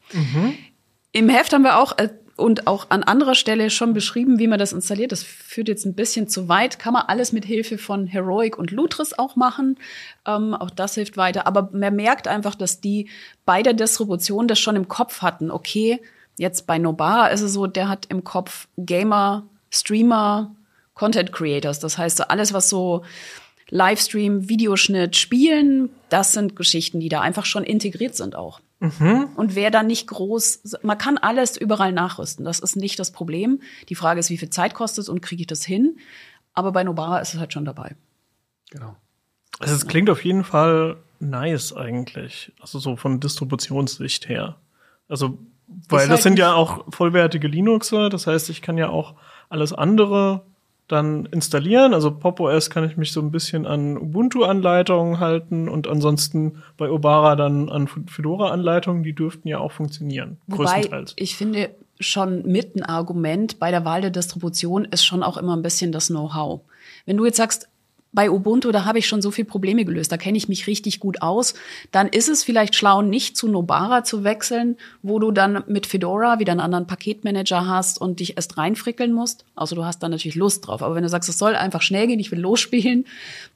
Im Heft haben wir auch äh, und auch an anderer Stelle schon beschrieben, wie man das installiert. Das führt jetzt ein bisschen zu weit. Kann man alles mit Hilfe von Heroic und Lutris auch machen. Ähm, auch das hilft weiter. Aber man merkt einfach, dass die bei der Distribution das schon im Kopf hatten. Okay, jetzt bei Nobara ist es so, der hat im Kopf Gamer, Streamer, Content Creators. Das heißt, alles, was so Livestream, Videoschnitt, Spielen, das sind Geschichten, die da einfach schon integriert sind auch. Und wer da nicht groß, man kann alles überall nachrüsten. Das ist nicht das Problem. Die Frage ist, wie viel Zeit kostet es und kriege ich das hin? Aber bei Nobara ist es halt schon dabei. Genau. Also es klingt auf jeden Fall nice eigentlich. Also so von Distributionssicht her. Also, weil halt das sind ja auch vollwertige Linuxer. Das heißt, ich kann ja auch alles andere dann installieren. Also Pop OS kann ich mich so ein bisschen an Ubuntu-Anleitungen halten und ansonsten bei Obara dann an Fedora-Anleitungen. Die dürften ja auch funktionieren. Wobei größtenteils. ich finde schon mit ein Argument bei der Wahl der Distribution ist schon auch immer ein bisschen das Know-how. Wenn du jetzt sagst, bei Ubuntu, da habe ich schon so viele Probleme gelöst, da kenne ich mich richtig gut aus, dann ist es vielleicht schlau, nicht zu Nobara zu wechseln, wo du dann mit Fedora wieder einen anderen Paketmanager hast und dich erst reinfrickeln musst. Außer du hast dann natürlich Lust drauf. Aber wenn du sagst, es soll einfach schnell gehen, ich will losspielen,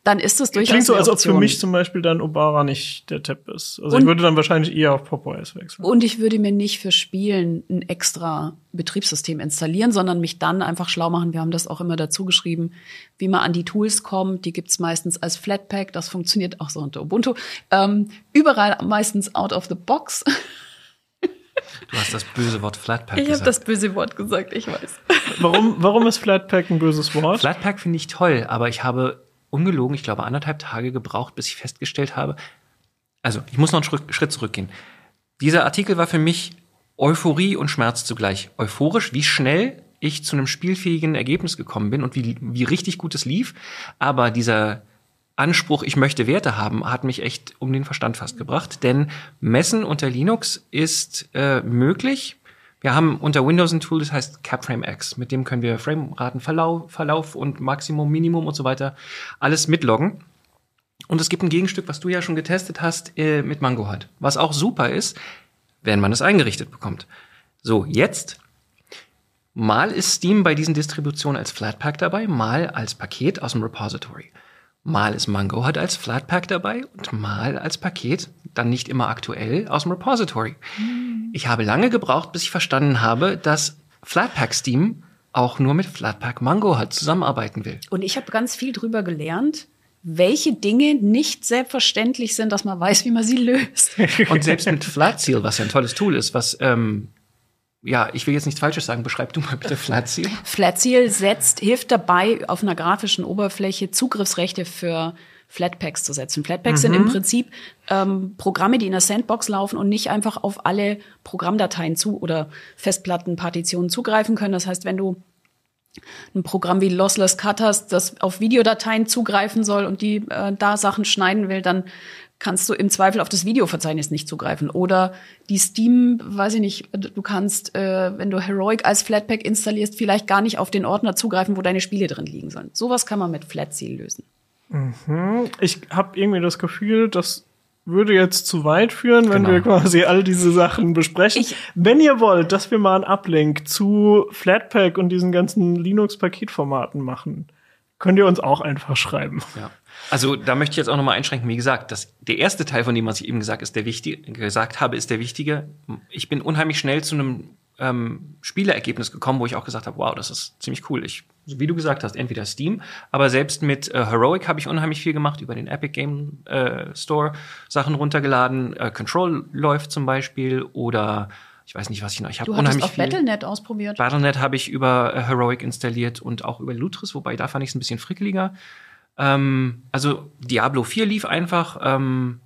dann ist das durchaus Klingt so, als ob für mich zum Beispiel dann Obara nicht der Tipp ist. Also Und- ich würde dann wahrscheinlich eher auf Pop OS wechseln. Und ich würde mir nicht für Spielen ein extra Betriebssystem installieren, sondern mich dann einfach schlau machen. Wir haben das auch immer dazu geschrieben, wie man an die Tools kommt. Die gibt's meistens als Flatpak. Das funktioniert auch so unter Ubuntu. Ähm, überall meistens out of the box. Du hast das böse Wort Flatpak Ich habe gesagt. das böse Wort gesagt, ich weiß. Warum, warum ist Flatpak ein böses Wort? Flatpak finde ich toll, aber ich habe ungelogen, ich glaube, anderthalb Tage gebraucht, bis ich festgestellt habe, also ich muss noch einen Schritt zurückgehen. Dieser Artikel war für mich Euphorie und Schmerz zugleich. Euphorisch, wie schnell ich zu einem spielfähigen Ergebnis gekommen bin und wie, wie richtig gut es lief. Aber dieser Anspruch, ich möchte Werte haben, hat mich echt um den Verstand fast gebracht. Denn Messen unter Linux ist äh, möglich. Wir haben unter Windows ein Tool, das heißt CapFrameX. Mit dem können wir Frameraten, Verlauf, Verlauf und Maximum, Minimum und so weiter alles mitloggen. Und es gibt ein Gegenstück, was du ja schon getestet hast, äh, mit Mango halt. Was auch super ist, wenn man es eingerichtet bekommt. So, jetzt. Mal ist Steam bei diesen Distributionen als Flatpak dabei, mal als Paket aus dem Repository. Mal ist Mango halt als Flatpak dabei und mal als Paket, dann nicht immer aktuell, aus dem Repository. Ich habe lange gebraucht, bis ich verstanden habe, dass Flatpak Steam auch nur mit Flatpak Mango halt zusammenarbeiten will. Und ich habe ganz viel drüber gelernt, welche Dinge nicht selbstverständlich sind, dass man weiß, wie man sie löst. Und selbst mit Flatseal, was ja ein tolles Tool ist, was, ähm, ja, ich will jetzt nichts Falsches sagen, beschreib du mal bitte Flatseal. Flatseal setzt, hilft dabei, auf einer grafischen Oberfläche Zugriffsrechte für Flatpaks zu setzen. Flatpaks sind im Prinzip ähm, Programme, die in der Sandbox laufen und nicht einfach auf alle Programmdateien zu oder Festplattenpartitionen zugreifen können. Das heißt, wenn du ein Programm wie Lossless Cut hast, das auf Videodateien zugreifen soll und die äh, da Sachen schneiden will, dann kannst du im Zweifel auf das Videoverzeichnis nicht zugreifen. Oder die Steam, weiß ich nicht, du kannst, äh, wenn du Heroic als Flatpak installierst, vielleicht gar nicht auf den Ordner zugreifen, wo deine Spiele drin liegen sollen. Sowas kann man mit Flatseal lösen. Ich habe irgendwie das Gefühl, das würde jetzt zu weit führen, wenn Genau. wir quasi all diese Sachen besprechen. Ich- wenn ihr wollt, dass wir mal einen Uplink zu Flatpak und diesen ganzen Linux-Paketformaten machen, könnt ihr uns auch einfach schreiben. Ja. Also da möchte ich jetzt auch nochmal einschränken. Wie gesagt, das, der erste Teil von dem, was ich eben gesagt, ist der wichtige, gesagt habe, ist der wichtige. Ich bin unheimlich schnell zu einem ähm, Spielergebnis gekommen, wo ich auch gesagt habe, wow, das ist ziemlich cool. Ich, wie du gesagt hast, entweder Steam, aber selbst mit äh, Heroic habe ich unheimlich viel gemacht über den Epic Game äh, Store, Sachen runtergeladen. Äh, Control läuft zum Beispiel oder ich weiß nicht, was ich noch. Ich habe unheimlich auch viel. Battle.net ausprobiert. Battle.net habe ich über äh, Heroic installiert und auch über Lutris, wobei da fand ich es ein bisschen frickeliger. Ähm, also Diablo 4 lief einfach. Ähm,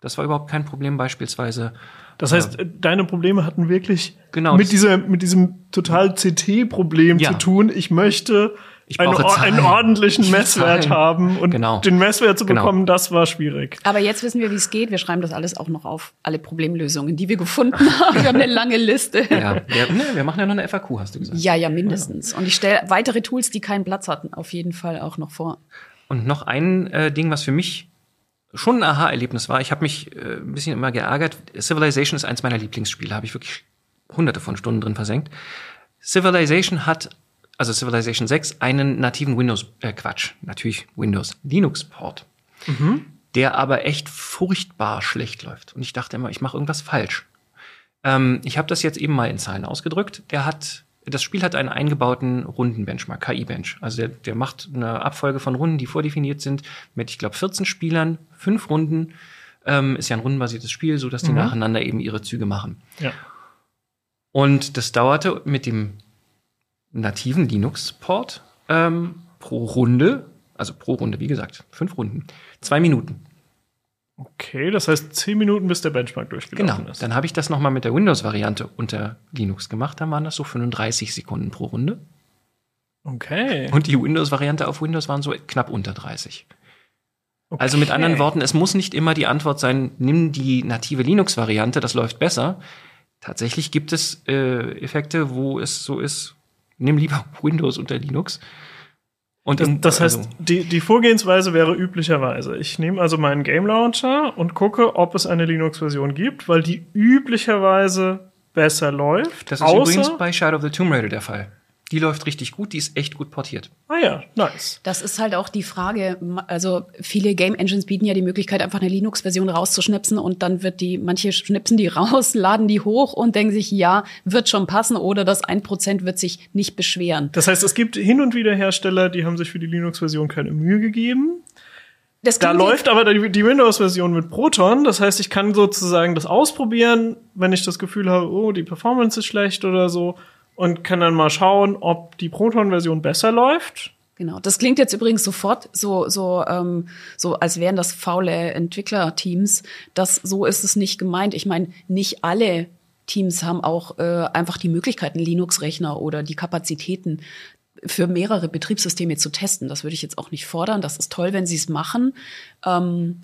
das war überhaupt kein Problem beispielsweise. Das heißt, äh, deine Probleme hatten wirklich Genau, mit, dieser, mit diesem total CT-Problem Ja. zu tun. Ich möchte Ich einen, or- einen ordentlichen Ich Messwert Zahlen. haben. Und Genau. den Messwert zu Genau. bekommen, das war schwierig. Aber jetzt wissen wir, wie es geht. Wir schreiben das alles auch noch auf. Alle Problemlösungen, die wir gefunden haben. Wir haben eine lange Liste. Ja, wir, ne, wir machen ja noch eine FAQ, hast du gesagt. Ja, ja, mindestens. Und ich stelle weitere Tools, die keinen Platz hatten, auf jeden Fall auch noch vor. Und noch ein äh, Ding, was für mich schon ein Aha-Erlebnis war. Ich habe mich äh, ein bisschen immer geärgert. Civilization ist eins meiner Lieblingsspiele. Habe ich wirklich hunderte von Stunden drin versenkt. Civilization hat, also Civilization 6, einen nativen Windows, äh, Quatsch, natürlich Windows, Linux-Port. Der aber echt furchtbar schlecht läuft. Und ich dachte immer, ich mache irgendwas falsch. Ähm, ich habe das jetzt eben mal in Zahlen ausgedrückt. Der hat, das Spiel hat einen eingebauten Rundenbenchmark, KI-Bench. Also der, der macht eine Abfolge von Runden, die vordefiniert sind, mit, ich glaube, 14 Spielern, fünf Runden. Ähm, ist ja ein rundenbasiertes Spiel, so dass die nacheinander eben ihre Züge machen. Ja. Und das dauerte mit dem nativen Linux-Port ähm, pro Runde, also pro Runde, wie gesagt, fünf Runden, zwei Minuten. Okay, das heißt zehn Minuten, bis der Benchmark Genau. durchgelaufen ist. Dann habe ich das noch mal mit der Windows-Variante unter Linux gemacht. Dann waren das so 35 Sekunden pro Runde. Okay. Und die Windows-Variante auf Windows waren so knapp unter 30. Also mit anderen Worten, es muss nicht immer die Antwort sein, nimm die native Linux-Variante, das läuft besser. Tatsächlich gibt es äh, Effekte, wo es so ist, nimm lieber Windows unter Linux. Und Das, das heißt, also- die, die Vorgehensweise wäre üblicherweise, ich nehme also meinen Game Launcher und gucke, ob es eine Linux-Version gibt, weil die üblicherweise besser läuft. das ist übrigens bei Shadow of the Tomb Raider der Fall. Die läuft richtig gut, die ist echt gut portiert. ah ja, nice. Das ist halt auch die Frage. Also viele Game Engines bieten ja die Möglichkeit, einfach eine Linux-Version rauszuschnipsen und dann wird die, manche schnipsen die raus, laden die hoch und denken sich, ja, wird schon passen oder das 1% wird sich nicht beschweren. Das heißt, es gibt hin und wieder Hersteller, die haben sich für die Linux-Version keine Mühe gegeben. Das Da läuft aber die, die Windows-Version mit Proton. Das heißt, ich kann sozusagen das ausprobieren, wenn ich das Gefühl habe, oh, die Performance ist schlecht oder so. Und kann dann mal schauen, ob die Proton-Version besser läuft. Genau, das klingt jetzt übrigens sofort so, so, ähm, so als wären das faule Entwicklerteams. Das so ist es nicht gemeint. Ich meine, nicht alle Teams haben auch äh, einfach die Möglichkeiten, Linux-Rechner oder die Kapazitäten für mehrere Betriebssysteme zu testen. Das würde ich jetzt auch nicht fordern. Das ist toll, wenn sie es machen. Ähm,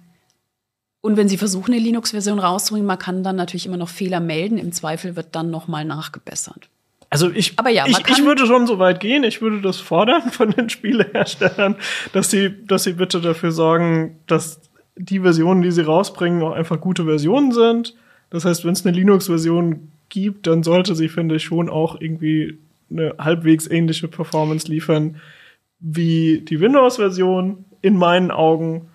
und wenn sie versuchen, eine Linux-Version rauszubringen, man kann dann natürlich immer noch Fehler melden. Im Zweifel wird dann nochmal nachgebessert. Also ich, ja, ich, ich würde schon so weit gehen, ich würde das fordern von den Spieleherstellern, dass sie, dass sie bitte dafür sorgen, dass die Versionen, die sie rausbringen, auch einfach gute Versionen sind. Das heißt, wenn es eine Linux-Version gibt, dann sollte sie, finde ich, schon auch irgendwie eine halbwegs ähnliche Performance liefern wie die Windows-Version, in meinen Augen.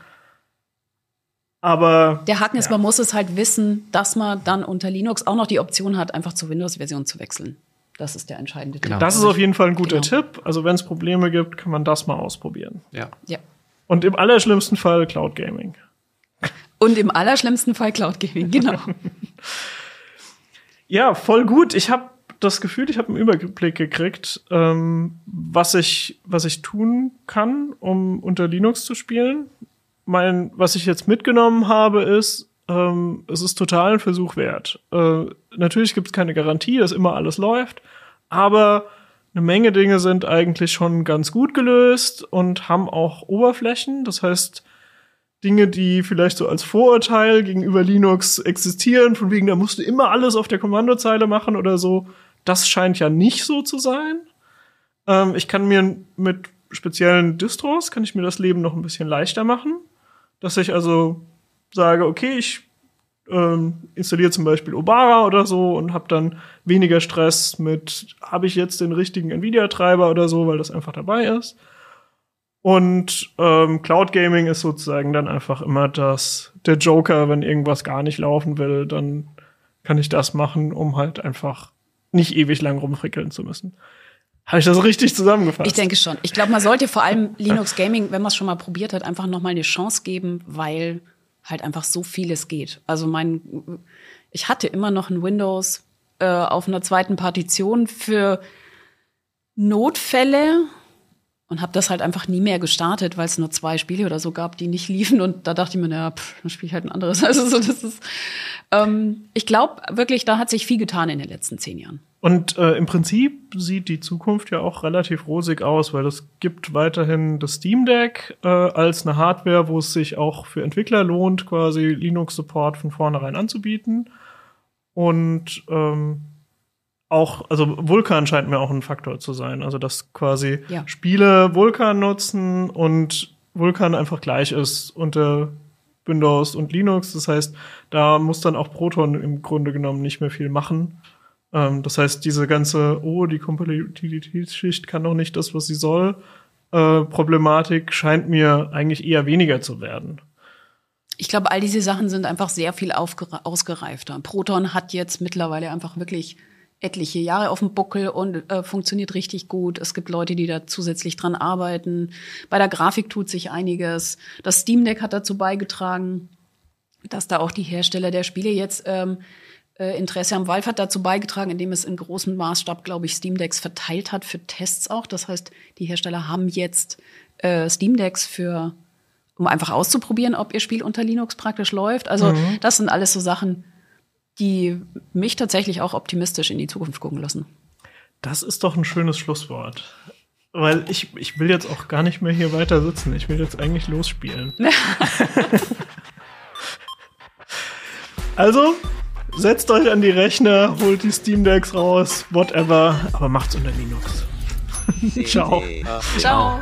Aber Der Haken ist, Ja. man muss es halt wissen, dass man dann unter Linux auch noch die Option hat, einfach zur Windows-Version zu wechseln. Das ist der entscheidende Genau. Tipp. das ist auf jeden Fall ein guter Genau. Tipp. Also wenn es Probleme gibt, kann man das mal ausprobieren. Ja. Ja. Und im allerschlimmsten Fall Cloud Gaming. Und im allerschlimmsten Fall Cloud Gaming, genau. Ja, voll gut. Ich habe das Gefühl, ich habe einen Überblick gekriegt, ähm, was ich was ich tun kann, um unter Linux zu spielen. Mein, was ich jetzt mitgenommen habe, ist, ähm, es ist total ein Versuch wert. Äh, natürlich gibt es keine Garantie, dass immer alles läuft, aber eine Menge Dinge sind eigentlich schon ganz gut gelöst und haben auch Oberflächen. Das heißt, Dinge, die vielleicht so als Vorurteil gegenüber Linux existieren, von wegen, da musst du immer alles auf der Kommandozeile machen oder so, das scheint ja nicht so zu sein. Ähm, ich kann mir mit speziellen Distros, kann ich mir das Leben noch ein bisschen leichter machen, dass ich also sage, okay, ich ähm, installiere zum Beispiel Obara oder so und habe dann weniger Stress mit, habe ich jetzt den richtigen Nvidia-Treiber oder so, weil das einfach dabei ist. Und ähm, Cloud Gaming ist sozusagen dann einfach immer das, der Joker, wenn irgendwas gar nicht laufen will, dann kann ich das machen, um halt einfach nicht ewig lang rumfrickeln zu müssen. Habe ich das richtig zusammengefasst? Ich denke schon. Ich glaube, man sollte vor allem Linux Gaming, wenn man es schon mal probiert hat, einfach noch mal eine Chance geben, weil halt einfach so vieles geht. Also mein, ich hatte immer noch ein Windows äh, auf einer zweiten Partition für Notfälle und habe das halt einfach nie mehr gestartet, weil es nur zwei Spiele oder so gab, die nicht liefen und da dachte ich mir, naja, pff, dann spiele ich halt ein anderes. Also so, das ist, ähm, ich glaube wirklich, da hat sich viel getan in den letzten zehn Jahren. Und äh, im Prinzip sieht die Zukunft ja auch relativ rosig aus, weil es gibt weiterhin das Steam Deck äh, als eine Hardware, wo es sich auch für Entwickler lohnt, quasi Linux-Support von vornherein anzubieten. Und ähm, auch, also Vulkan scheint mir auch ein Faktor zu sein. Also dass quasi Ja. Spiele Vulkan nutzen und Vulkan einfach gleich ist unter Windows und Linux. Das heißt, da muss dann auch Proton im Grunde genommen nicht mehr viel machen. Ähm, das heißt, diese ganze, oh, die Kompatibilitätsschicht kann doch nicht das, was sie soll, äh, Problematik scheint mir eigentlich eher weniger zu werden. Ich glaube, all diese Sachen sind einfach sehr viel ausgereifter. Proton hat jetzt mittlerweile einfach wirklich etliche Jahre auf dem Buckel und äh, funktioniert richtig gut. Es gibt Leute, die da zusätzlich dran arbeiten. Bei der Grafik tut sich einiges. Das Steam Deck hat dazu beigetragen, dass da auch die Hersteller der Spiele jetzt ähm, äh, Interesse am Valve hat dazu beigetragen, indem es in großem Maßstab, glaube ich, Steam Decks verteilt hat für Tests auch. Das heißt, die Hersteller haben jetzt äh, Steam Decks für um einfach auszuprobieren, ob ihr Spiel unter Linux praktisch läuft. Also das sind alles so Sachen, die mich tatsächlich auch optimistisch in die Zukunft gucken lassen. Das ist doch ein schönes Schlusswort. Weil ich, ich will jetzt auch gar nicht mehr hier weiter sitzen. Ich will jetzt eigentlich losspielen. also, setzt euch an die Rechner, holt die Steam Decks raus, whatever, aber macht's unter Linux. Ciao. CT Uplink. Ciao.